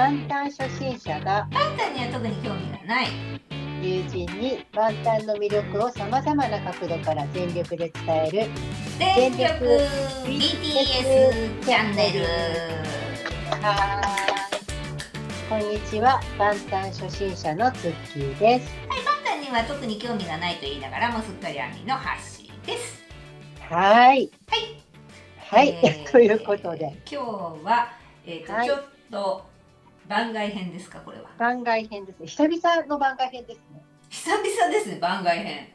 万端初心者がパンタンには特に興味がない。友人に万端の魅力をさまざまな角度から全力で伝える全力 BTS チャンネル。はーい。こんにちは。万端初心者のツッキーです。パンタンには特に興味がないと言いながらもすっかりアミの発信です。はーい。はい。はい、えー ということで。今日は、えーとはい。ちょっと番外編ですかこれは。番外編ですね。久々の番外編ですね。久々ですね番外編。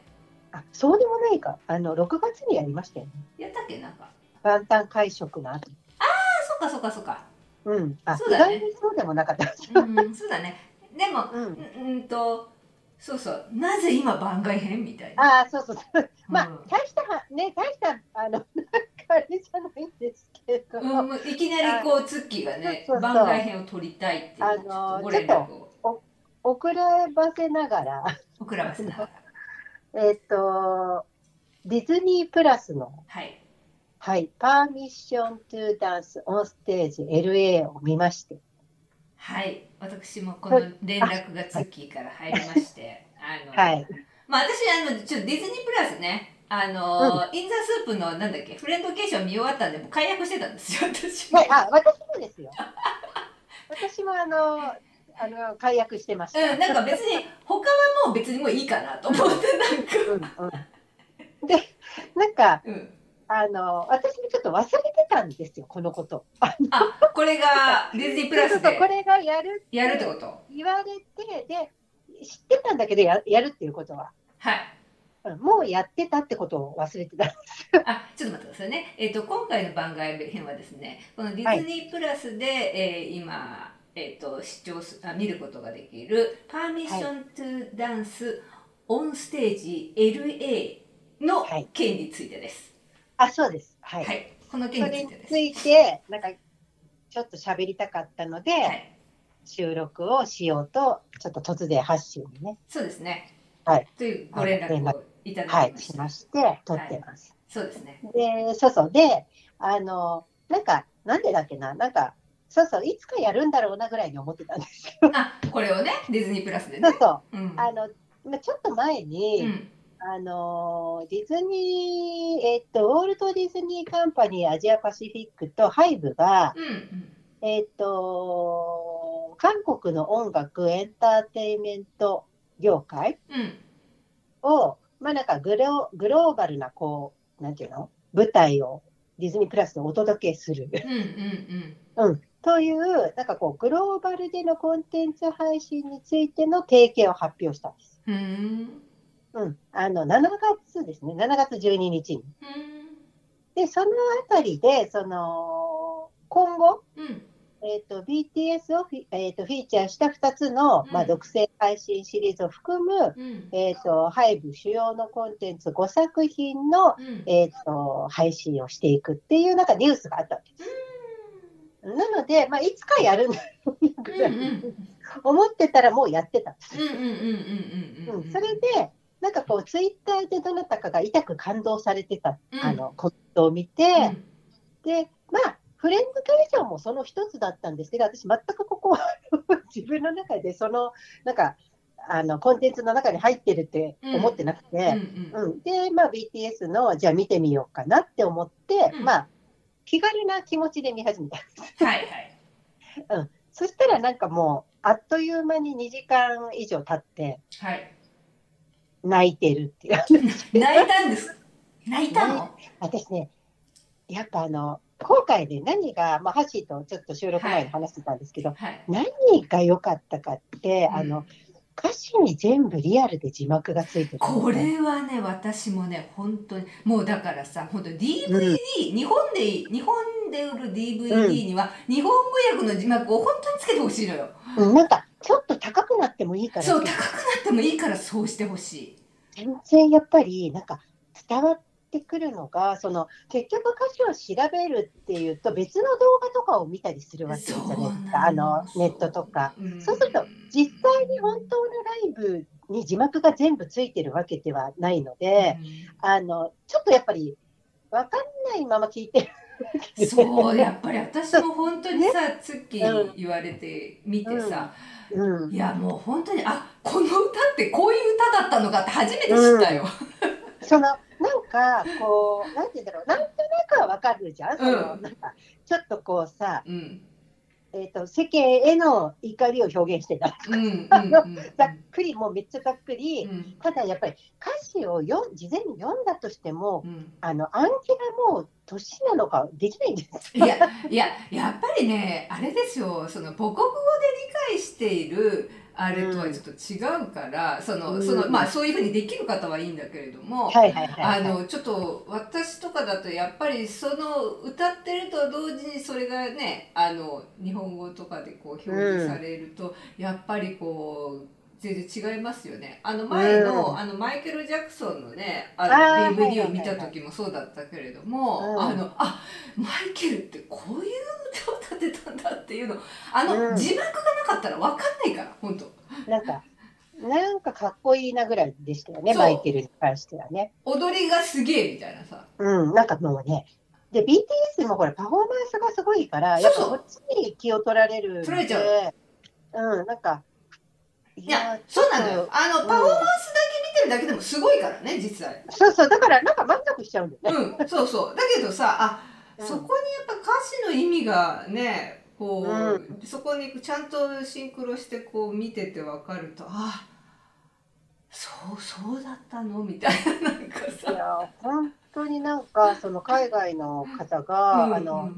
あそうでもないか。あの6月にやりましたよね。やったっけなんか。万端会食の後。あそっかそっかそっか。うん。あ、意そうだね。そうでもなかった。うんそうだね。でもうん。うんうんとそうそう。なぜ今番外編みたいな。ああ、そうそうそう。まあ、うん大したは、ね、大した、あの、なんかあれじゃないんですけど。うん、いきなりこうツッキーがね番外編を撮りたいっていうあのちょっと遅らばせながら、送らばせながら えっ、と。ディズニープラスの、はいはい、パーミッショントゥダンスオンステージ LA を見まして。はい私もこの連絡がツッキーから入りまして あの、はい。まあ私あのちょっとディズニープラスねあの、インザスープのなんだっけフレンドケーション見終わったんでもう解約してたんですよ私も、はい、あ、私もですよ。私も、あの、あの、解約してました。うん、なんか別に他はもう別にもういいかなと思ってなんか、うん、うん。で、なんか、うん、あの、私もちょっと忘れてたんですよ、このこと。ああこれが ディズニープラスそうそうそうこでれがやるやるってこと言われてで知ってたんだけどややるっていうことははいうんもうやってたってことを忘れてたあちょっと待ってくださいね、えっと今回の番外編はですねこのディズニープラスで、えー今、えっと視聴すあ見ることができる「パーミッション・トゥ・ダンス・オン・ステージ LA」のはい。件についてです。あそうです。は、はい。い、このそ件についてです。ついてなんかちょっと喋りたかったので、はい、収録をしようとちょっと突然発信にね。そうですね。はい。というご連絡をいただはいきまし。したまして撮ってます、そうですね。でそうそうであのなんかなんでだっけな？なんかそうそういつかやるんだろうなぐらいに思ってたんですよあ、これをね、ディズニープラスでね。そうそううん。あのまあちょっと前に、うん。あのディズニー、えっと、ウォルト・ディズニー・カンパニーアジアパシフィックとハイブが、うん。うん。えっと、韓国の音楽エンターテインメント業界うん。を、まあ、なんかグログローバルなこうなんていうの？舞台をディズニープラスでお届けする、うん。うん。うん、というなんかこうグローバルでのコンテンツ配信についての提携を発表したんです。うん。うん。うん、あの7月ですね7月12日に。うん。で、そのあたりで、その、今後、うん。えー、と BTS をフィ,、えー、とフィーチャーした2つの、うん。まあ、独占配信シリーズを含む、うん。えー、とハイブ主要のコンテンツ5作品の、うん。えー、と配信をしていくっていうなんかニュースがあったわけです。なので、まあ、いつかやるんだろうなぐ思ってたらもうやってた。んですそれで、なんかこう、ツイッターでどなたかが痛く感動されてた、うん。あのコメントを見て、うん。で、まあ、フレンズ会場もその一つだったんですけど、私、全くここは自分の中で、その、なんか、あのコンテンツの中に入ってるって思ってなくて、うんうんうんで、まあ、BTS の、じゃあ見てみようかなって思って、うんまあ、気軽な気持ちで見始めたんです。はいはい そしたら、なんかもう、あっという間に2時間以上経って、はい。泣いてるっていう。泣いたんです。泣いたの？私ね、やっぱあの、今回で何が、まあ、ハッシーとちょっと収録前に話してたんですけど、はい。何が良かったかって、あの、歌詞に全部リアルで字幕がついてる、これはね私もね本当にもうだからさ本当 DVD、日本で日本で売る DVD には、日本語訳の字幕を本当につけてほしいのよ。うんなんか、ちょっと高くなってもいいから、そう高くなってもいいからそうしてほしい。全然やっぱり、なんか、伝わってくるのが、その、結局歌詞を調べるっていうと、別の動画とかを見たりするわけじゃないですか、あの、ネットとか。うん。そうすると実際に本当のライブに字幕が全部ついてるわけではないので、あのちょっとやっぱり分かんないまま聞いてるそうやっぱり私も本当にさ、ツッキー言われて見てさ、うん、いやもう本当にあこの歌ってこういう歌だったのかって初めて知ったよ。そのなんかこうなんて言うんだろうなんとなくはわかるじゃん。そのうんなんかちょっとこうさ、うん。えっ、と世間への怒りを表現してた。ざっくりもうめっちゃざっくり。うん。ただやっぱり歌詞をよ事前に読んだとしても、うん。あのアンケがもう年なのかできないんです。いやいややっぱりねあれですよ。その母国語で理解しているあれとはちょっと違うから、そのうん。そのまあそういうふうにできる方はいいんだけれども、あのちょっと私とかだとやっぱりその歌ってると同時にそれがねあの日本語とかでこう表示されると、やっぱりこう全然違いますよね。あの前の,、うん。あのマイケル・ジャクソンのねあの DVD を見た時もそうだったけれども、うん。あのあマイケルってこういうっていうのあの、うん字幕がなかったら分かんないから本当なんかなんかかっこいいなぐらいでしたよねマイケルに関してはね。踊りがすげえみたいなさ。うん、なんかもうね、で、BTS もこれパフォーマンスがすごいから、やっぱこっちに気を取られる取られちゃうん、なんか、いいや、そうなのよ。あの、んパフォーマンスだけ見てるだけでもすごいからね、実際。そうそう、だからなんか満足しちゃうんだよね。うん、そうそう。だけどさ、あ、うんそこにやっぱ歌詞の意味がね、こう、うん。そこにちゃんとシンクロしてこう見ててわかると、あ、そう、そうだったの？みたいな、なんかいさ。や、本当になんか、その海外の方が、うんあの、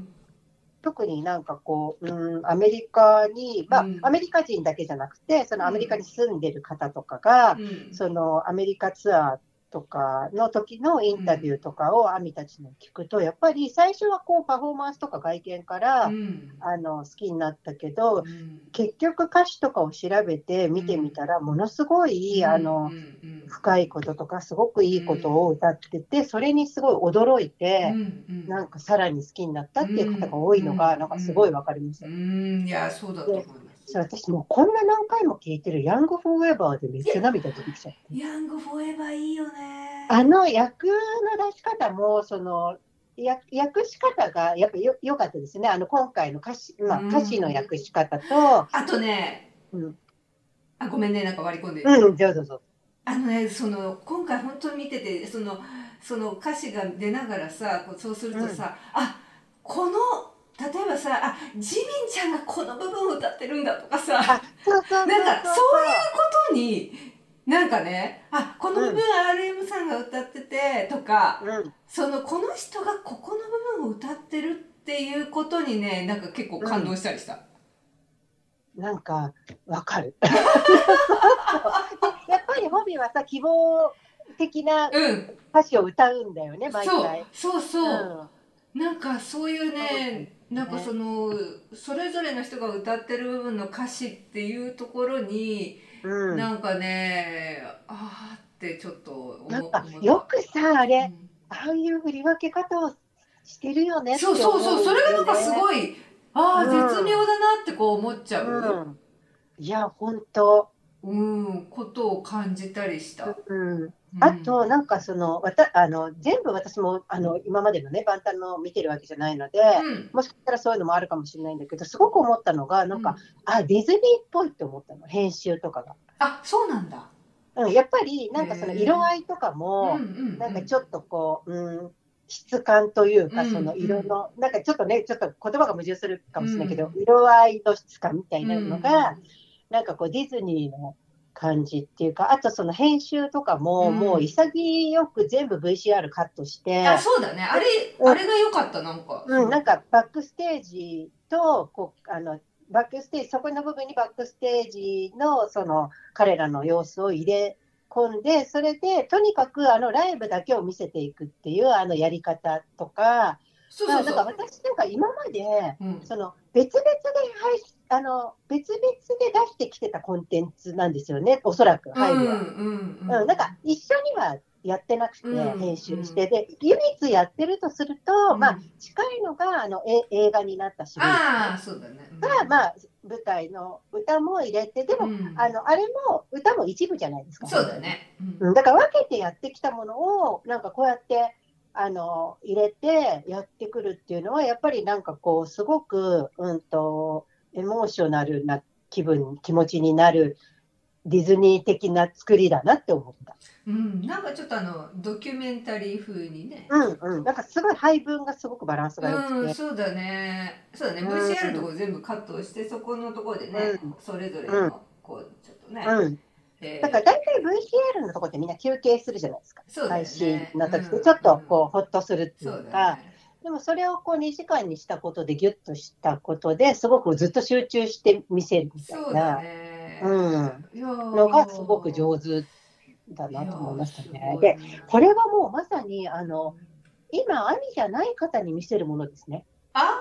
特になんかこう、うん、アメリカに、まあ、うん。アメリカ人だけじゃなくて、そのアメリカに住んでる方とかが、うん。そのアメリカツアーとかの時のインタビューとかをアミたちの聞くと、やっぱり最初はこうパフォーマンスとか外見から、うん。あの好きになったけど、うん。結局歌詞とかを調べて見てみたら、ものすごい、あのうん。うん。深いこととか、すごくいいことを歌ってて、それにすごい驚いて、なんかさらに好きになったっていう方が多いのが、うん。なんかすごいわかりました。うん、いや、そうだと思います。そう私もうこんな何回も聞いてるヤングフォーエバーでめっちゃ涙出てきちゃって。ヤングフォーエバーいいよね。あの役の出し方も、その、や訳し方がやっぱよ良かったですね。あの今回の歌詞、まあ、うん歌詞の訳し方と、あとね、うん、あ、ごめんね、なんか割り込んで。うん、どうぞどうぞ。あのね、その今回本当に見ててそのその歌詞が出ながらさそうするとさ、あこの例えばさあジミンちゃんがこの部分を歌ってるんだとかさ。なんかそういうことになんかねあこの部分 RM さんが歌っててとか、うん、そのこの人がここの部分を歌ってるっていうことにねなんか結構感動したりした。なんかわかる。やっぱりホビーはさ、希望的なうん、歌詞を歌うんだよね、毎そう回。そうそう。うんなんかそういうね、ねなんかそのそれぞれの人が歌ってる部分の歌詞っていうところに、うん、なんかねあーってちょっと思うなんか思ったよくさ、あれ、うん。ああいう振り分け方をしてるよねそうそうそうそれがなんかすい。ごいああ、うん絶妙だなってこう思っちゃう、うん、いや、本当。うんことを感じたりした。うんうんあと、なんかその、わたあの全部私もあの今までのね、万端の見てるわけじゃないので、うん。もしかしたらそういうのもあるかもしれないんだけど、すごく思ったのが、なんか、あ、ディズニーっぽいって思ったの、編集とかが。あそうなんだ。うん、やっぱり、なんかその色合いとかも、うんうんうん。なんかちょっとこう、うん、質感というか、うんその色の、なんかちょっとね、ちょっと言葉が矛盾するかもしれないけど、うん。色合いの質感みたいなのが、うん。なんかこうディズニーの感じっていうか、あとその編集とかも、うんもう潔く全部 VCR カットして、あそうだねあれうんあれが良かったなんか。うん、なんかバックステージとこうあのバックステージそこの部分にバックステージのその彼らの様子を入れ込んでそれでとにかくあのライブだけを見せていくっていうあのやり方とかそうそうそう。なんか私なんか今までうんその別々で配信あの別々で出してきてたコンテンツなんですよねおそらく配慮は。うんうんなんか一緒にはやってなくて、うん編集して、で唯一やってるとすると、うんまあ、近いのがあのえ映画になったシリーああそうだね。ズが、まあ、舞台の歌も入れて、でも、うんあのあれも歌も一部じゃないですか。そうだね。うん、だから分けてやってきたものを、なんかこうやってあの入れてやってくるっていうのは、やっぱりなんかこう、すごく、うんと、エモーショナルな気分、気持ちになるディズニー的な作りだなって思った。うん、なんかちょっとあのドキュメンタリー風にね。うんうん。なんかすごい配分がすごくバランスが良くうん、て。そうだね。そうだね。ところ全部カットして、そこのところでね、うんそれぞれうんのこうちょっとね。うん。えーだから大体 VCR のとこってみんな休憩するじゃないですか。ね配信の時ってうんちょっとこう、ほっとするっていそうか、ね。でもそれをこう2時間にしたことでギュッとしたことですごくずっと集中して見せるみたいうな、ね。うん、のがすごく上手だなと思いましたねで、これはもうまさにあの今、網じゃない方に見せるものですね。あ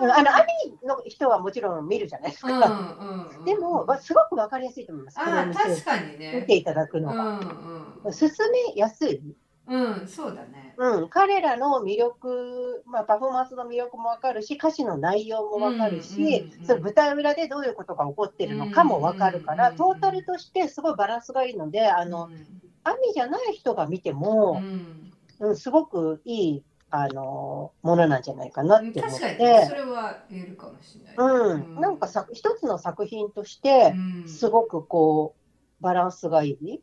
うんあの網の人はもちろん見るじゃないですあ。うんか。うんうん。でも、まあすごくわかりやすいと思います。確かに見ね。ていただくのうが。んうん。進めやすい。うん、そうだね。うん、彼らの魅力、まあ、パフォーマンスの魅力もわかるし、歌詞の内容もわかるし、うんうんうんその舞台裏でどういうことが起こってるのかもわかるから、うんトータルとしてすごいバランスがいいので、あの、網じゃない人が見てうも、ん、うん、すごくいい、あの、ものなんじゃないかなって思っ確かにね、そて、れは言えるかもしれない。うん、なんかさ、一つの作品として、うん。すごくこう、バランスがいい。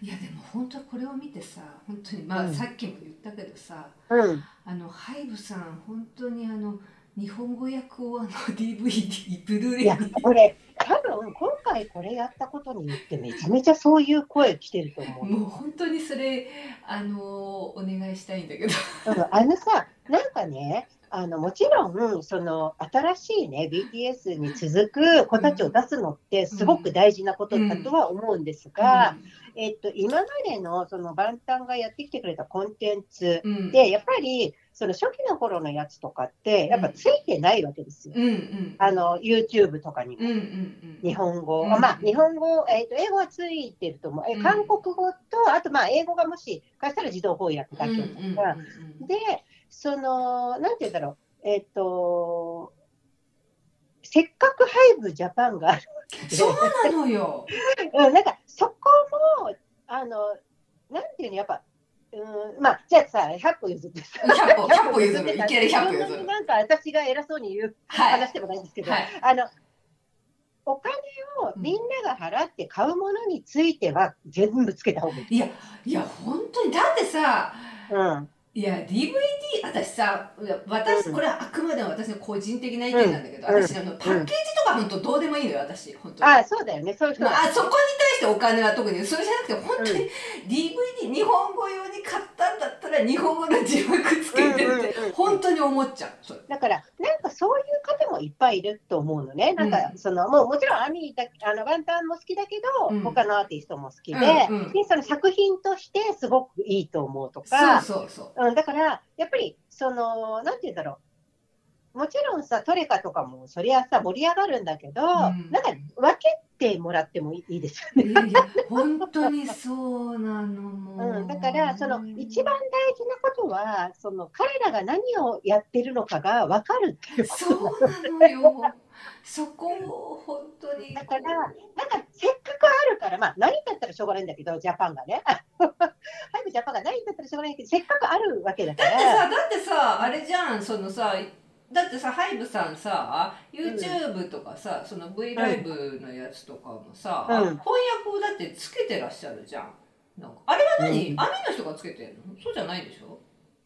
いやでも本当これを見てさ本当にまあ、うん。さっきも言ったけどさうん、あのハイブさん本当にあの日本語訳をあの DVD ブルーレイに、これ、多分今回これやったことによって、めちゃめちゃそういう声来てると思う。もう本当にそれあのお願いしたいんだけど。うんあのさ、なんかね、あのもちろんその新しいね BTS に続く子たちを出すのってすごく大事なことだとは思うんですが、えっと今までのそのバンタンがやってきてくれたコンテンツうん。うんでやっぱりその初期の頃のやつとかってやっぱついてないわけですよ。うんうん。あの YouTube とかにも。うんうんうん。日本語、うん。あまあ日本語、えっと英語はついてると思う。えうん。韓国語とあとまあ英語がもしかしたら自動翻訳だけうんとうんか。うん。で、その、なんて言うんだろう、えっ、と、せっかくハイブジャパンがあるそうなのよ。うん、なんかそこも、あの、なんていうの、やっぱ、うん、まあ、じゃあさ、100歩譲ってさ、100歩100歩譲るいきなり100歩譲る。になんか私が偉そうに言うはい。話でもないんですけど、はい。あの、お金をみんなが払って買うものについては全部つけた方がいい。いやいや本当にだってさうん、いや DVD 私さ私うん。これはあくまでも私の個人的な意見なんだけど、うん。私あのパッケージとか本当どうでもいいのよ私本当に。あそうだよね、そういう人は。まあ、そこに対してお金は特にそれじゃなくて本当に DVD 日本語用に買ったんだったら日本語の字幕つけてって本当に思っちゃう。だから、なんかそういう方もいっぱいいると思うのね。なんか、うんその、もうもちろんアミだあのワンタンも好きだけど、うん。他のアーティストも好きで、うんうん。で、その作品としてすごくいいと思うとそうか、そうそう。うん、だから、やっぱり、その、なんて言うんだろう。もちろんさ、トレカとかも、そりゃさ、盛り上がるんだけど、んなんか、分けてもらってもいいですよね。本当にそうなのもう、うん、だから、その、一番大事なことは、その、彼らが何をやってるのかが分かるっていうことそうなのよそこを本当にだから、なんかせっかくあるから、まあ、ないんだったらしょうがないんだけど、ジャパンがね。ハイブジャパンがないんだったらしょうがないけど、せっかくあるわけだかだってら。さだってさあれじゃんそのさだってさハイブさんさ YouTube とかさ、その V ライブのやつとかもさ、うん。翻訳をだってつけてらっしゃるじゃん。なんかあれは何、うん。網の人がつけてるの？そうじゃないでしょ？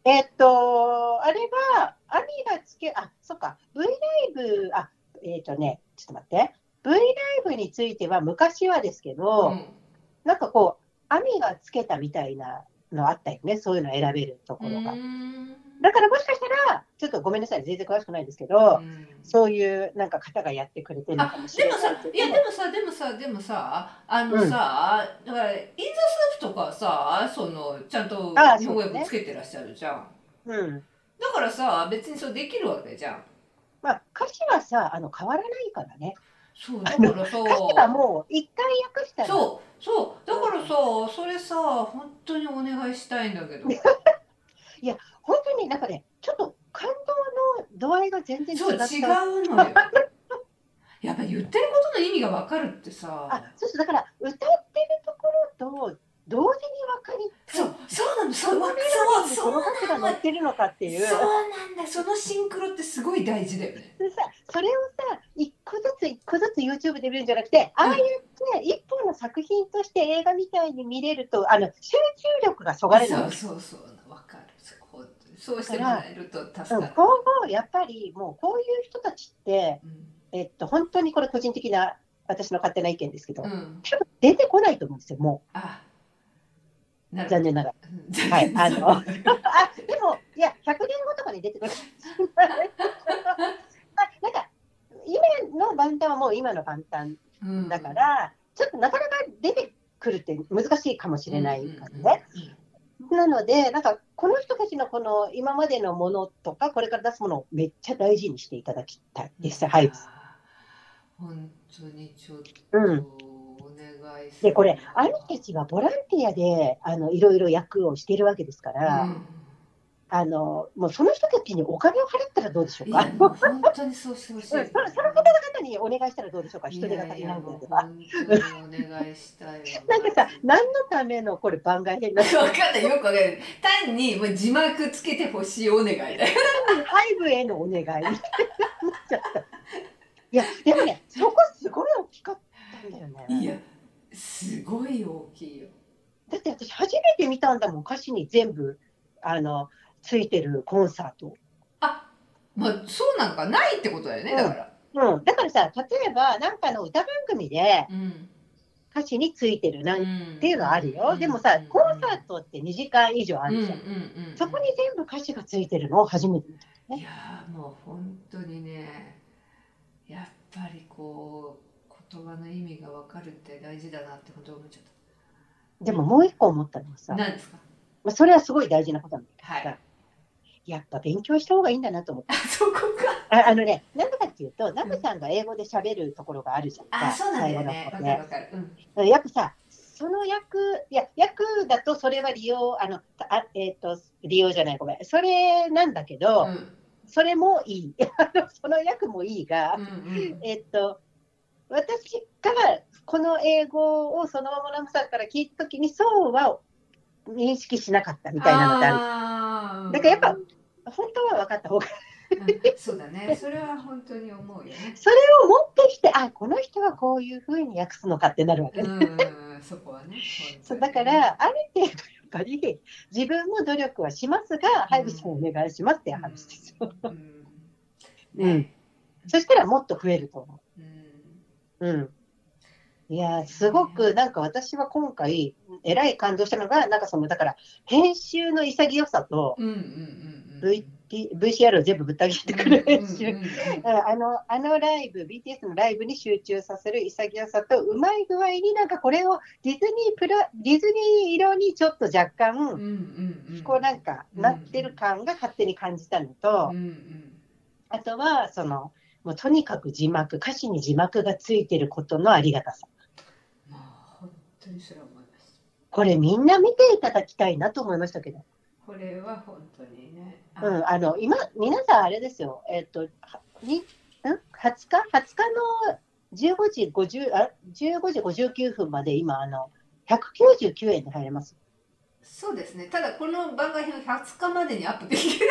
えっと、あれは、アミがつけ、あ、そっか、V ライブ、あ、えっとね、ちょっと待って。V ライブについては、昔はですけど、うん。なんかこう、アミがつけたみたいなのあったよね、そういうの選べるところが。うーん。だからもしかしたら、ちょっとごめんなさい、全然詳しくないですけど、うん。そういうなんか方がやってくれてるのかもしれでもさないやでもさでもさでもさあのさ、だからインザスープとかさそのちゃんとあ日本語そうね訳つけてらっしゃるじゃん、うん。だからさ別にそうできるわけじゃん。まあ、歌詞はさ、あの変わらないからね。そうだからさ。歌詞はもう一回訳したら、そうそう。だからさそれさ本当にお願いしたいんだけど。本当になんかね、ちょっと感動の度合いが全然違。そう違うのよ。やっぱ言ってることの意味が分かるってさ。あ、そうそう、だから歌ってるところと同時に分かりそうそうなの。そのそそうの。歌詞が載ってるのかっていう。そうなんだ。そのシンクロってすごい大事だよね。でさそれをさ一個ずつ一個ずつ YouTube で見るんじゃなくて、ああやって一本の作品として映画みたいに見れるとあの集中力がそがれるの。そうそうそうそうしてもらえると助かうん、る、今後やっぱりもうこういう人たちって、うん。えっと、本当にこれ個人的な私の勝手な意見ですけど、うん、多分出てこないと思うんですよもう。る残念ながら。はいあの あでもいや100年後とかに出てくるあなんか今の万端はもう今の万端うんだから、ちょっとなかなか出てくるって難しいかもしれないからね。なので、なんかこの人たちのこの今までのものとか、これから出すものをめっちゃ大事にしていただきたいです。はい。本当にちょっとうんお願いするで、これ、兄たちはボランティアであのいろいろ役をしているわけですから、うんあのもうその人たちにお金を払ったらどうでしょうか？本当にそうしてほしい。そのその方々にお願いしたらどうでしょう？か、人手が足りないんだけど。やいやもう本当にお願いしたいわ。なんかさ、何のためのこれ番外編なのわかんない。よくわかんない単にもう字幕つけてほしいお願いだよ。ハイブへのお願い。いや、でもね、そこすごい大きかったんだよね。いやすごい大きいよ。だって私初めて見たんだもん、歌詞に全部、あの、ついてるコンサート。あまあそうなんかないってことだよねだから。うん。だからさ、例えば、なんかの歌番組でうん。歌詞についてるなんっていうのはあるよ。でもさ、コンサートって2時間以上あるじゃん。うんうんうん、そこに全部歌詞がついてるの？を初めて見た。いやーもう本当にねやっぱりこう言葉の意味が分かるって大事だなってこと思っちゃっでももう一個思ったのはさ、た何ですか？まあ、それはすごい大事なことなんだけどさ、はいやっぱ勉強した方がいいんだなと思って。あそこか。ああのね、なんでかっていうと、ナムさんが英語で喋るところがあるじゃん。か、あそうなんだよね。最後の方分かる分かる、うん、やっぱさ、その役、いや、役だとそれは利用、あの、あえっ、と、利用じゃない、ごめん。それなんだけど、うん。それもいい。その役もいいが、うんうん。えっ、と、私がこの英語をそのままナムさんから聞いたときに、そうは認識しなかったみたいなのってある。だからやっぱ本当は分かった方が、うん。そうだね。それは本当に思うよね。それを持ってきて、あ、この人はこういうふうに訳すのかってなるわけ。ね。うん。そこはね。そうだから、ある程度やっぱり自分も努力はしますが、ハイブさんお願いしますって話ですよ。うん。うん。そしたらもっと増えると思う。ん。う。うん。いやー、すごくなんか私は今回、えらい感動したのが、なんかその、だから、編集の潔さと、VCR を全部ぶった切ってくる編集。あのあのライブ、BTS のライブに集中させる潔さと、うまい具合になんかこれをディズニープラディズニー色にちょっと若干、こうなんかなってる感が勝手に感じたのと、あとはそのもうとにかく字幕、歌詞に字幕がついてることのありがたさ。当にそれは思いますこれみんな見ていただきたいなと思いましたけど。これは本当にねあうん、あの今、皆さんあれですよ、えっ、と、はにん？20, 日 ?20 日の15時50あ15時59分まで今、あの199円で入れます。そうですねただこの番外編は20日までにアップできなか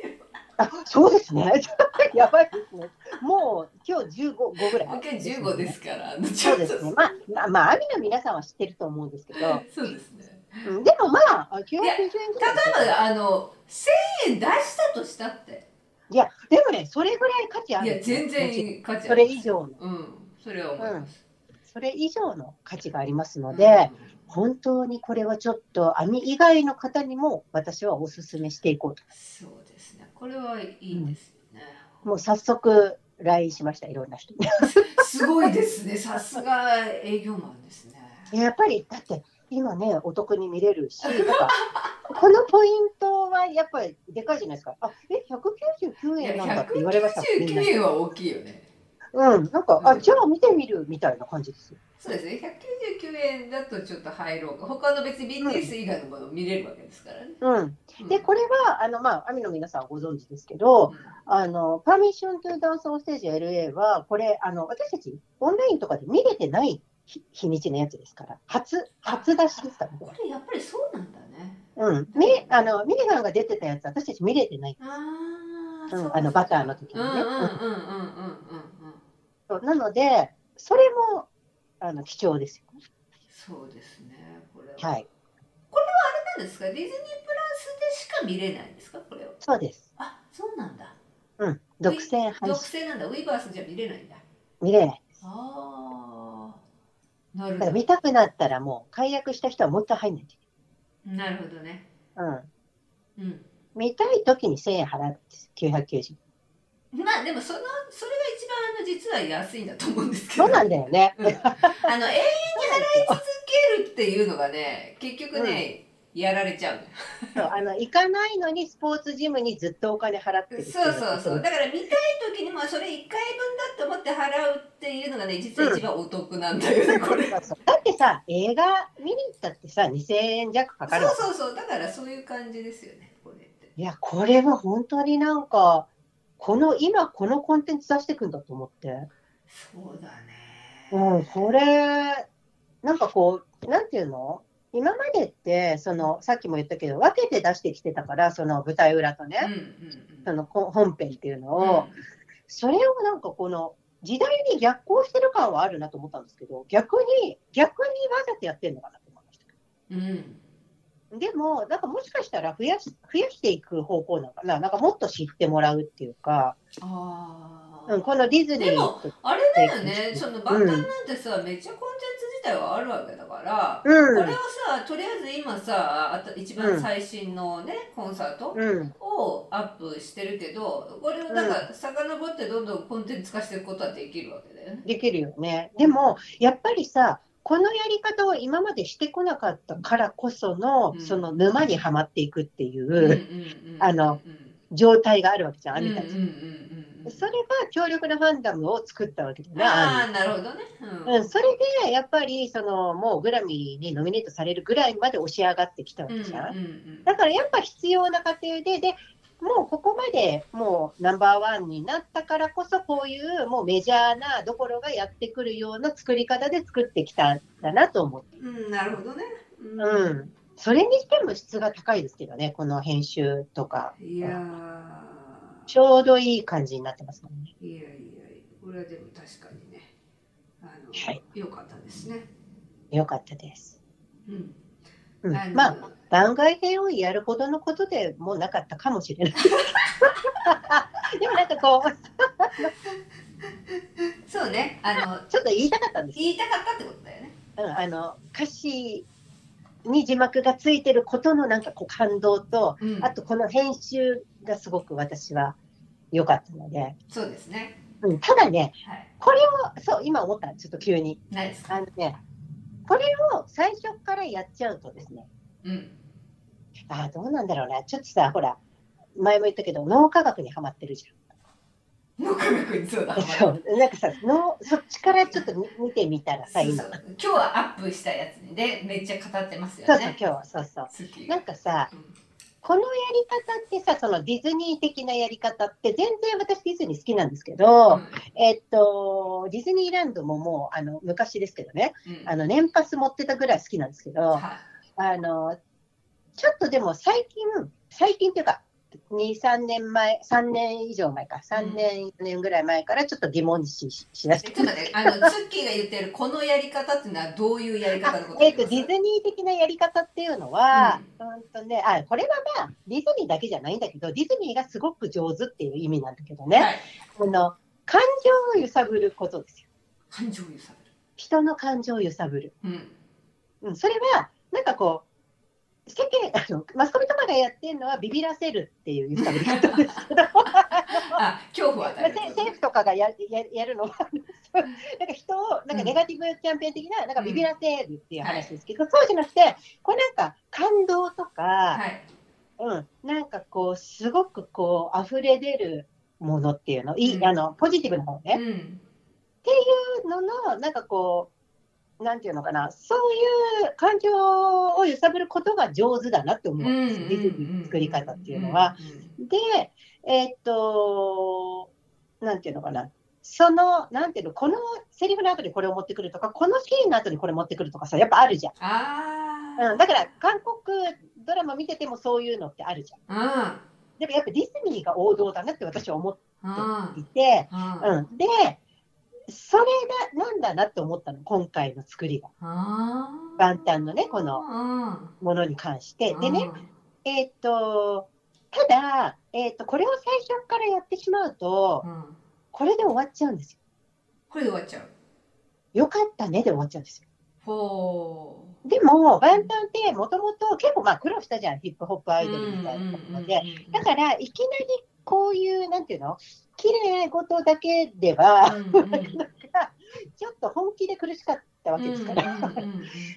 ったよあそうですね、やばいですね。もう今日15 5ぐらい。今日15ですから。そうですね。まあ、まあ、まあ、アミの皆さんは知ってると思うんですけど、そうですね。うん、でもまあ、990円ぐらい例えばあの1000円出したとしたって。いや、でもね、それぐらい価値あるいや全然価値あるそれ以上の、うん。それは思います、それ以上の価値がありますので、本当にこれはちょっと網以外の方にも私はお勧めしていこうと。そうこれはいいですよね、もう早速 LINE しました、いろんな人に。すごいですねさすが営業マンですねやっぱり、だって今ね、お得に見れるし、なんか このポイントはやっぱりでかいじゃないですか。あえ、199いや円なんだって言われました。みんな199円は大きいよねうん、なんか、あ、じゃあ見てみるみたいな感じですよ。そうですね199円だとちょっと入ろうか他の別に BTS 以外のものを見れるわけですからね、うん。うんで、これは、あの、まあ、アミの皆さんはご存知ですけど、あの、パーミッショントゥダンスオンステージ LA は、これ、あの、私たちオンラインとかで見れてない日日にちのやつですから、初、初出しですからね。これやっぱりそうなんだねうん。みあのミネガンが出てたやつ、私たち見れてない。あーうん、あのバターの時にね。うんうんうんうんうんうんそうなので、それもあの貴重ですよね。そうですねこれはい。何ですか？ディズニープラスでしか見れないんですか？これをそうです。あそうなんだうん。独占配独信。占なんだウィバースじゃ見れないんだ見れない。ああなるほだから見たくなったらもう解約した人はもう一回入んないといどなるほどねけない。うん。うん見たい時に1000円払うんです。990円。まあでもそのそれが一番あの実は安いんだと思うんですけど。そうなんだよね。うん。あの永遠に払い続けるっていうのがね結局ね、やられちゃう。そうあの行かないのにスポーツジムにずっとお金払ってるそうそうそう。うだから見たい時にもそれ1回分だと思って払うっていうのがね実は一番お得なんだよね、これ。そうそうだってさ映画見に行ったってさ2000円弱かかるそうそうそう。だからそういう感じですよねこれって。いやこれは本当になんかこの今このコンテンツ出してくんだと思って。そうだね。うんこれなんかこうなんていうの？今までってそのさっきも言ったけど分けて出してきてたからその舞台裏とね、うんうんそのこ本編っていうのうん。を、それをなんかこの時代に逆行してる感はあるなと思ったんですけど逆に逆にわざとやってるのかなと思いました。うんでもなんかもしかしたら増やし増やしていく方向なのかな。なんかもっと知ってもらうっていうか、ああ、うん、このディズニーでもとあれだよね。そのバンタンなんてさ、めっちゃコンテンツ自体はあるわけだから、うん。これをさとりあえず今さあと一番最新のね、コンサートうん。をアップしてるけどこれをなんか遡ってどんどんコンテンツ化していくことはできるわけだよね。できるよね。でもやっぱりさこのやり方を今までしてこなかったからこその、うんその沼にはまっていくっていう、あのうん状態があるわけじゃん、アうんミたち。うんうんうんうんそれが強力なファンダムを作ったわけだよね。ああなるほどね。うんうん、それでやっぱりそのもうグラミーにノミネートされるぐらいまで押し上がってきたわけじゃん。うんうんうんだからやっぱ必要な過程で、でもうここまでもうナンバーワンになったからこそ、こういうもうメジャーなどころがやってくるような作り方で作ってきたんだなと思って。うん、なるほどね。うんうん。それにしても質が高いですけどね、この編集とか。いやちょうどいい感じになってますもんね。ーいやいやこれはでも確かにねあの、はいよかったですね。よかったです。うん。うん、まあ、番外編をやるほどのことでもうなかったかもしれない。でもなんかこう、そうねあのちょっと言いたかったんですよ。言いたかったってことだよね。うん、あの歌詞に字幕がついてることのなんかこう感動と、うんあとこの編集がすごく私は良かったので、そうですね。うん、ただね、はい。これを、そう、今思った、ちょっと急に。ないですか？あのね、これを最初からやっちゃうとですね、うん。あーどうなんだろうな、ちょっとさ、ほら、前も言ったけど、脳科学にはまってるじ脳科学にそうだ。ゃん。そう、なんかさ、脳そっちからちょっと見見てみたらさ、今。今日はアップしたやつでめっちゃ語ってますよそうそう、今ね。日は、そうそう。なんかさ、うんこのやり方ってさ、そのディズニー的なやり方って、全然私ディズニー好きなんですけど、えっと、ディズニーランドももう、あの、昔ですけどね、うんあの、年パス持ってたぐらい好きなんですけど、はいあの、ちょっとでも最近、最近っていうか、2、3年前、3年以上前か、3年、4年ぐらい前からちょっと疑問にししだしてえちょっと待って、あの、ツッキーが言ってるこのやり方っていうのはどういうやり方のことえっと、ディズニー的なやり方っていうのは、うんとね、あ、これはまあ、ディズニーだけじゃないんだけど、ディズニーがすごく上手っていう意味なんだけどね、はい。あの、感情を揺さぶることですよ。感情を揺さ人の感情を揺さぶる。ぶる。うん。うん、それは、なんかこう、世間 あのマスコミとかがやってるのはビビらせるっていう揺さぶり方ですけど、あ、恐怖を与える。せ政府とかがやややるのは、なんか人をなんかネガティブキャンペーン的な、なんかビビらせるっていう話ですけど、そうじゃなくて、これなんか感動とか、はい。うん、なんかこう、すごくこう、溢れ出るものっていうの、いいうん。あのポジティブな方ね、うん。っていうのの、なんかこう、なんていうのかな、そういう感情を揺さぶることが上手だなって思うんです、ディズニーの作り方っていうのは。。で、えーっと、なんていうのかな、その、なんていうの、このセリフの後にこれを持ってくるとか、このシーンの後にこれ持ってくるとかさ、やっぱあるじゃん。ああ。うん、だから、韓国ドラマ見ててもそういうのってあるじゃん。あでもやっぱディズニーが王道だなって私は思っあていて、あうん、で、それがなんだなって思ったの、今回の作りが。あワンタンのね、このあものに関して。でね、えーっと、ただ、えーっと、これを最初からやってしまうと、うんこれで終わっちゃうんですよ。これで終わっちゃうよかったねで終わっちゃうんですよ。ほうでも、ワンタンってもともと結構まあ苦労したじゃん、ヒップホップアイドルみたいなところで。だから、いきなりこういう、なんていうの？綺麗事だけでは、うんうん。ちょっと本気で苦しかったわけですから。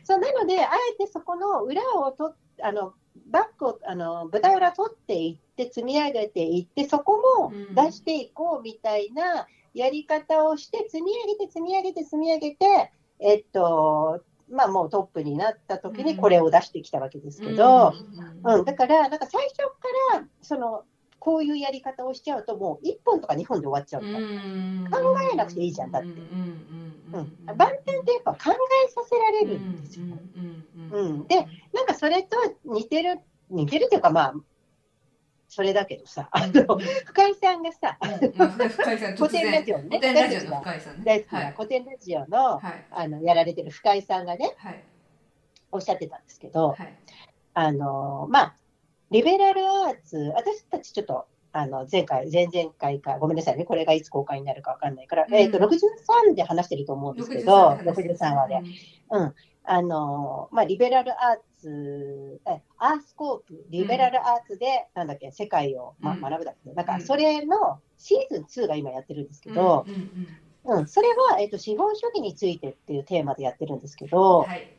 そうなので、あえてそこの裏をとあのバックをあの舞台裏取っていって、積み上げていって、そこもうん。出していこうみたいなやり方をして、積み上げて、積み上げて、積み上げて、えっと、まあもうトップになった時にこれを出してきたわけですけど、うん、だから、なんか最初から、その、こういうやり方をしちゃうと、もう1本とか2本で終わっちゃうか。ら。考えなくていいじゃんだって。うん、万端ってやっぱ考えさせられるんですよ。うん、で、なんかそれと似てる、似てるっていうか、まあ、それだけどさ、あの深井さんがさ、古典ラジオね、古典ラジオの深井さんね。大好きはない。古典ラジオのはい。あのやられてる深井さんがね、はい。おっしゃってたんですけど、はい。あのまあ、リベラルアーツ、私たちちょっと、あの前回、前々回か、ごめんなさいね、これがいつ公開になるかわかんないから、うん。えっと63で話してると思うんですけど、63話で。で。あのまあ、リベラルアーツ、えアースコープ、リベラルアーツで、なんだっけ、世界を、ま学ぶだっけ、な。んかうん。それのシーズン2が今やってるんですけど、うんうんうん。うん。それは、えっと資本主義についてっていうテーマでやってるんですけど、はい。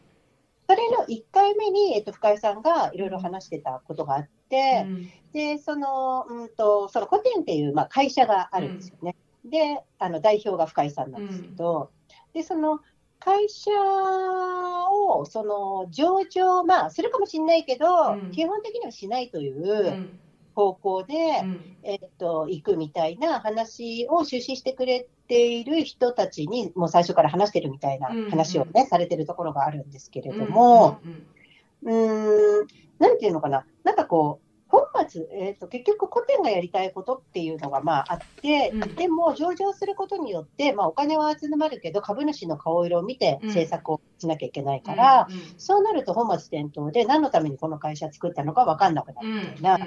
それの1回目に、えっと深井さんがいろいろ話してたことがあって、でそのうんとその古典っていう、まあ、会社があるんですよね。であの代表が深井さんなんですけど、でその会社をその上場、まあ、するかもしれないけど、うん。基本的にはしないというん。う方向で、うん。えっと、行くみたいな話を出資してくれている人たちに、もう最初から話してるみたいな話をね、されてるところがあるんですけれども、うんうん。うーん、なんていうのかな、なんかこう、本末、えーと、結局、古典がやりたいことっていうのがまああって、うん。でも上場することによって、まあ、お金は集まるけど、株主の顔色を見てうん。政策をしなきゃいけないから、うんそうなると本末転倒で、何のためにこの会社作ったのか分かんなくなるみたいな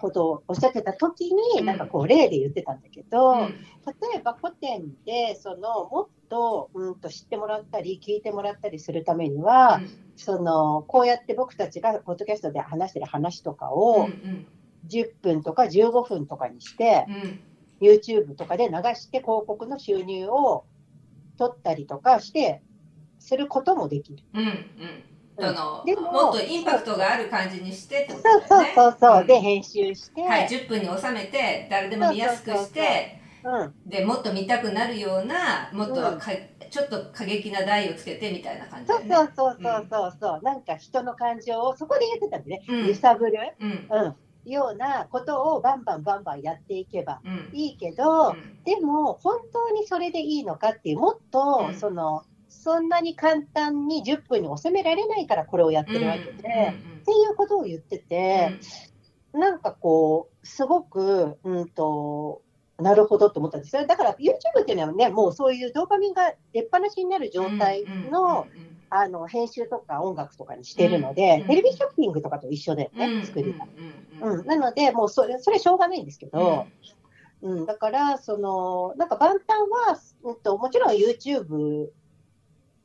ことをおっしゃってた時に、うん。なんかこう、例で言ってたんだけど、うん。例えば古典でそのもっと,、うん、と知ってもらったり聞いてもらったりするためには、そのこうやって僕たちがポッドキャストで話してる話とかうんをうん。10分とか15分とかにして、うん。YouTube とかで流して広告の収入を取ったりとかしてすることもできる。うんうん。そのでももっとインパクトがある感じにしてってこそうそう。そうそう、ん。で編集して、はい、10分に収めて誰でも見やすくしてうん、でもっと見たくなるようなもっとはか、ちょっと過激な台をつけてみたいな感じね。そうそうそうそうそう、なんか人の感情をそこで言ってたんでね、うん。揺さぶる、うん。うん、ようなことをバンバンバンバンやっていけばうん。いいけど、うん。でも本当にそれでいいのかっていうもっと、うん。そのそんなに簡単に10分に収められないからこれをやってるわけで、っていうことを言ってて、なんかこうすごくうんとなるほどと思ったんです。よだから YouTube っていうのはねもうそういうドーパミンが出っ放しになる状態の,、あの編集とか音楽とかにしてるので、うんテレビショッピングとかと一緒だよね、作りが。うんうん、なので、もうそれそれしょうがないんですけど、うん、だから、その、なんか万端は、うんと、もちろん YouTube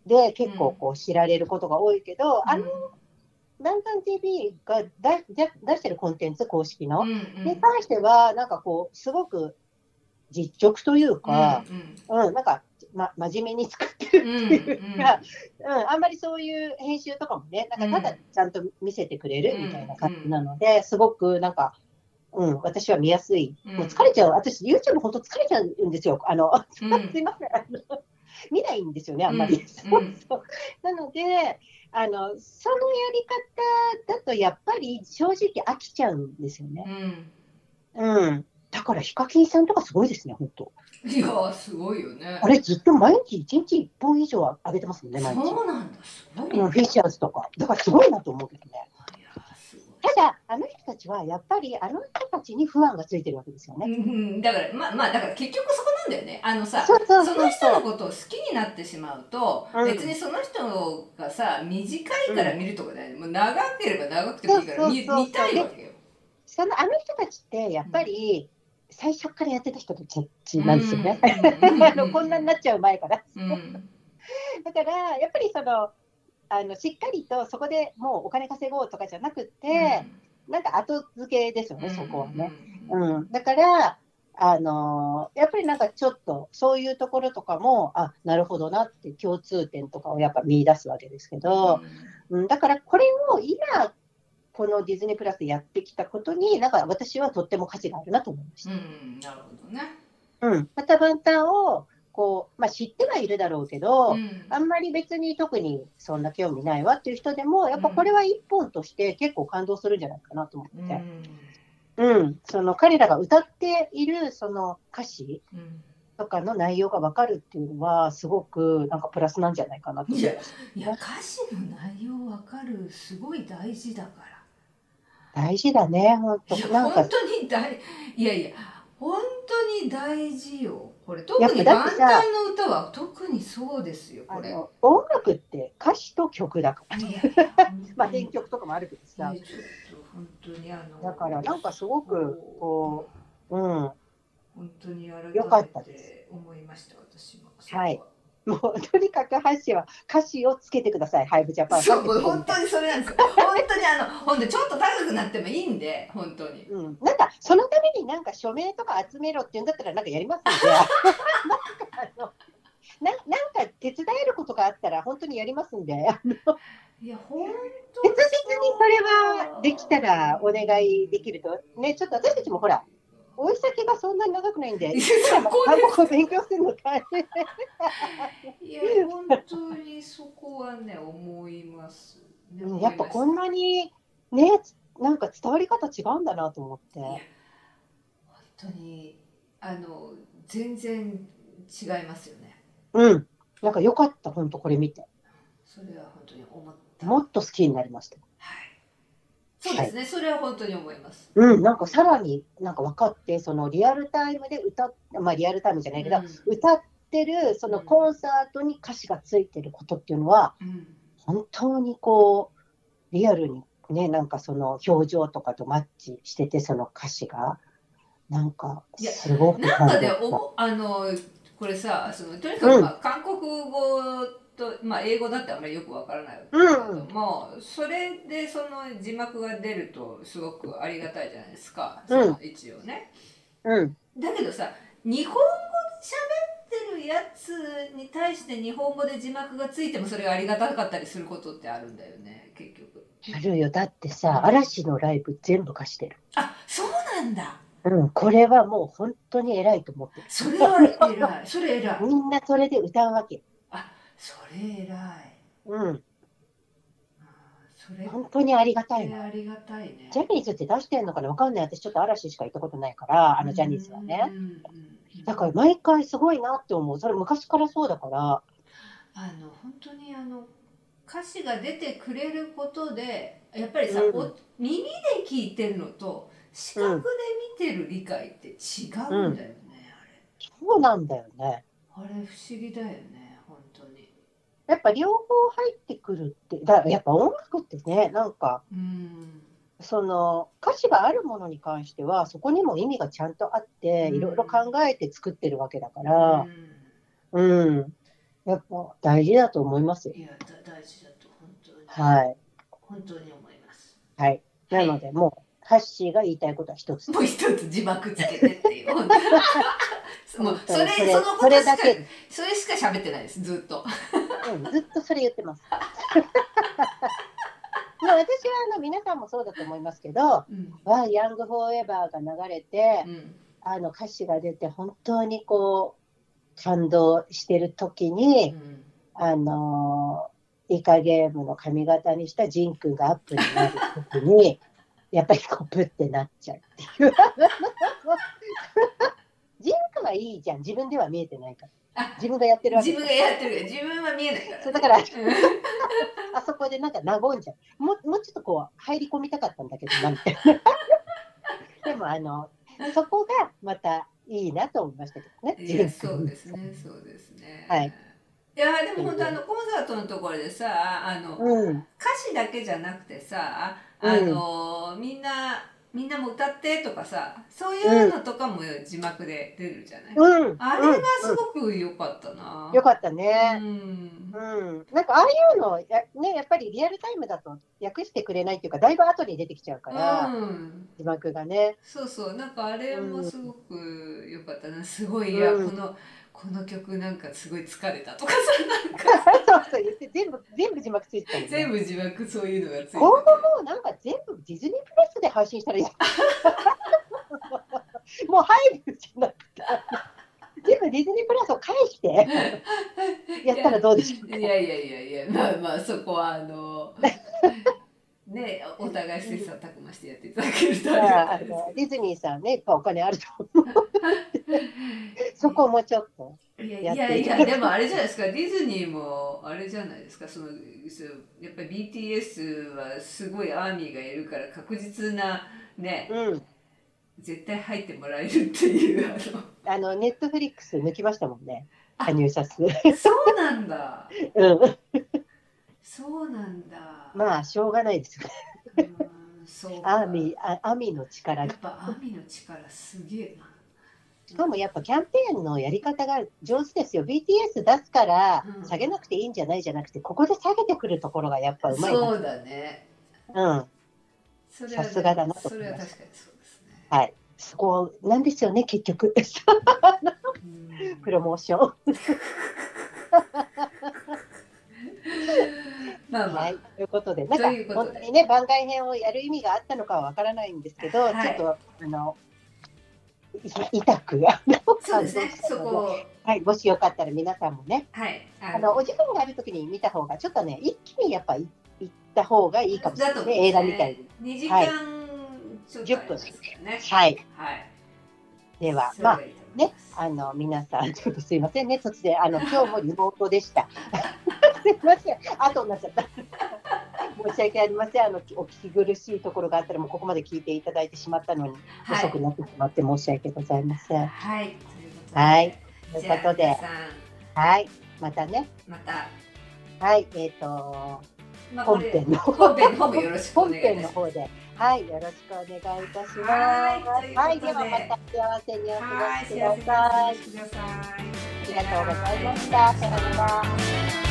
で結構こう知られることが多いけど、あの、ランタン TV が出してるコンテンツ公式の、に関しては、なんかこう、すごく実直というか、うん、なんか、ま、真面目に作ってるっていうか、うん、あんまりそういう編集とかもね、なんかただちゃんと見せてくれるみたいな感じなので、すごくなんか、うん、私は見やすい。もう疲れちゃう。私、YouTube 本当疲れちゃうんですよ。あの、すいません。あの見ないんですよね、あんまり。そうそうなので、あの、そのやり方だと、やっぱり正直飽きちゃうんですよね。うん。だから、ヒカキンさんとかすごいですね、本当。いやすごいよね。あれ、ずっと毎日1日1本以上は上げてますもんね、毎日。そうなんだ、すごい、うん、フィッシャーズとか。だからすごいなと思うけどね。ただ、あの人たちはやっぱりあの人たちに不安がついてるわけですようね。ん、だからまあまあだから結局そこなんだよねあのさその人のことを好きになってしまうと、うん別にその人がさ短いから見るとかね、もう長ければ長くてもいいから見見たいわけよ。そのあの人たちってやっぱり最初からやってた人たちなんですよね。うん。あのこんなになっちゃう前から。うん。だからやっぱりそのあのしっかりとそこでもうお金稼ごうとかじゃなくて、なんか後付けですよね、そこはね。うん、だから、あのーやっぱりなんかちょっとそういうところとかも、あなるほどなって共通点とかをやっぱ見出すわけですけど、うん、だからこれを今、このディズニープラスでやってきたことに、なんか私はとっても価値があるなと思いましうん、た。うん、なるほどね。うん、またバンタンをこう、まあ、知ってはいるだろうけど、うんあんまり別に特にそんな興味ないわっていう人でも、やっぱこれは一本として結構感動するんじゃないかなと思って。うんうん、その彼らが歌っているその歌詞うんとかの内容が分かるっていうのは、すごくなんかプラスなんじゃないかなと思います。いや歌詞の内容わかるすごい大事だから。大事だね、本当。なんか。本当に大いやいや本当に大事よ。これ特に万だってさ。端の歌は特にそうですよあこれ。の音楽って歌詞と曲だから、いやいや まあ編曲とかもあるけどさ、本当にあのだからなんかすごくこう、うん、本当に改よかめったです。て思いました私も。はいもうとにかくハッシーは歌詞をつけてください、ハイブジャパン。そう本当にそれなんです。よ。本当にあの本当にちょっと高くなってもいいんで本当に。うん、なんかそのためになんか署名とか集めろって言うんだったらなんかやりますので。なんかあのななんか手伝えることがあったら本当にやりますんで。いや本当切実にそれはできたらお願いできると。ねちょっと私たちもほらおい先がそんなに長くないんで韓国語勉強するのかいや本当にそこはね思います。うんやっぱこんなにねなんか伝わり方違うんだなと思って本当にあの全然違いますよね。うんなんか良かった本当これ見てそれは本当に思った。もっと好きになりましたはい。そうですね、それは本当に思います。うん、なんかさらになんか分かって、そのリアルタイムで歌っ、まあリアルタイムじゃないけど、歌ってるそのコンサートに歌詞がついてることっていうのは、うん。うん本当にこう、リアルにね、なんかその表情とかとマッチしてて、その歌詞が、なんかすごくなんかね。おもあのこれさ、そのとにかく、まあ韓国語と、まあ、英語だってあんまりよくわからないわけども、それでその字幕が出るとすごくありがたいじゃないですか、うん一応ね。うん、だけどさ、日本語で喋ってるやつに対して日本語で字幕がついてもそれがありがたかったりすることってあるんだよね、結局。あるよ。だってさ、嵐のライブ全部貸してる。あ、そうなんだ。うん、これはもう本当に偉いと思ってる。それは偉い。それ偉い。みんなそれで歌うわけ。それ偉い。うん、あそれ本当にありがたいの。ありがたいね。ジャニーズって出してんのかなわかんない。私ちょっと嵐しか行ったことないから、あのジャニーズはね。うんうんうんだから毎回すごいなって思う。それ昔からそうだから。あの本当にあの歌詞が出てくれることでやっぱりさ、うんお耳で聞いてるのと視覚で見てる理解って違うんだよね、そうなんだよね。あれあれ不思議だよねやっぱ両方入ってくるって、だからやっぱ音楽ってね、なんか、うんその歌詞があるものに関しては、そこにも意味がちゃんとあって、うんいろいろ考えて作ってるわけだかうら、んうん。やっぱ大事だと思いますよ。いやだ大事だと本当に、はい。本当に思いますはい。なので、もう、ハッシーが言いたいことは一つ。もう一つ字幕つけてっていう もうそれそのことしかそれしか喋ってないですずっと。うん、ずっとそれ言ってます。まあ私はあの皆さんもそうだと思いますけど、うん。ヤングフォーエバーが流れて、うん。あの歌詞が出て、本当にこう、感動してる時に、うん。あのーイカゲームの髪型にしたジンくんがアップになる時に、やっぱりこう、プってなっちゃうっていう。ジンくんはいいじゃん。自分では見えてないから。自分がやってるわけ。自分がやってる。自分は見えないから、そうだからうん。あそこでなんか和んじゃうもうもうちょっとこう入り込みたかったんだけど なみたいなでもあのそこがまたいいなと思いましたけどねいやそうですねそうですね。はい。いやでも本当あのコンサートのところでさあの、うん。歌詞だけじゃなくてさあの、みんなみんなも歌ってとかさそういうのとかも字幕で出るじゃない、うん。あれがすごく良かったな、よかったうね、ん。うん、なんかああいうのや,、ね、やっぱりリアルタイムだと訳してくれないっていうかだいぶ後に出てきちゃうから、うん、字幕がね。そうそう。なんかあれもすごく良かったな。すごいいや、うんこのこの曲なんかすごい疲れたとかさなんか。全部全部字幕ついてたね。全部字幕そういうのがついてて今後もうなんか全部ディズニープラスで配信したらいい もう入るじゃなくて。全部ディズニープラスを返して。やったらどうでしょうか。いやいやいやいやまあまあそこはあのねお互い切磋琢磨してやっていただけるとありがあたいですのディズニーさんね、やっぱお金あると思う。そこをもうちょっと。いややっていやいやでもあれじゃないですかディズニーもあれじゃないですかそのそうやっぱり BTS はすごいアーミーがいるから確実なねうん。絶対入ってもらえるっていうああの、ネットフリックス抜きましたもんね。あ加入者数。のそうなんだ うん。そうなんだまあ、しょうがないですよね。うんそうかアーミー、あアーミーの力がやっ。ぱアーミーの力すげえなしかもやっぱキャンペーンのやり方が上手ですよ。BTS 出すからうん下げなくていいんじゃないじゃなくて、ここで下げてくるところがやっぱうまいな。そうだねうん。それはさすがだなとそれは思います確かにそうですねはい。そこなんですよね、結局。うん プロモーション。まあまあ、はい、ということで、なんか本当にね、番外編をやる意味があったのかはわからないんですけど、はい。ちょっと、あの、い痛く、そうですね。そこを。はい、もしよかったら皆さんもね、はい。あの、お時間があるときに見た方が、ちょっとね、一気にやっぱり行った方がいいかもしれないね、映画みたいに。2時間ちょっとありますよね。はい。はい。では、まあねあの、皆さん、ちょっとすいませんね、突然、あの、今日もリモートでした。すいません、後になっちゃった。申し訳ありません、あの、お聞き苦しいところがあったら、もうここまで聞いていただいてしまったのに、はい。遅くなってしまって申し訳ございません。はい。はい。ということで。はい、またね、また、はい、えっ、と、まあ本編の本編の方もよろしくお本願いいたします。編の方で、はい、よろしくお願いいたします。はい。はい、で。ではまた幸せにお過ごはいしください。過ごしください。ありがとうございました。さようなら。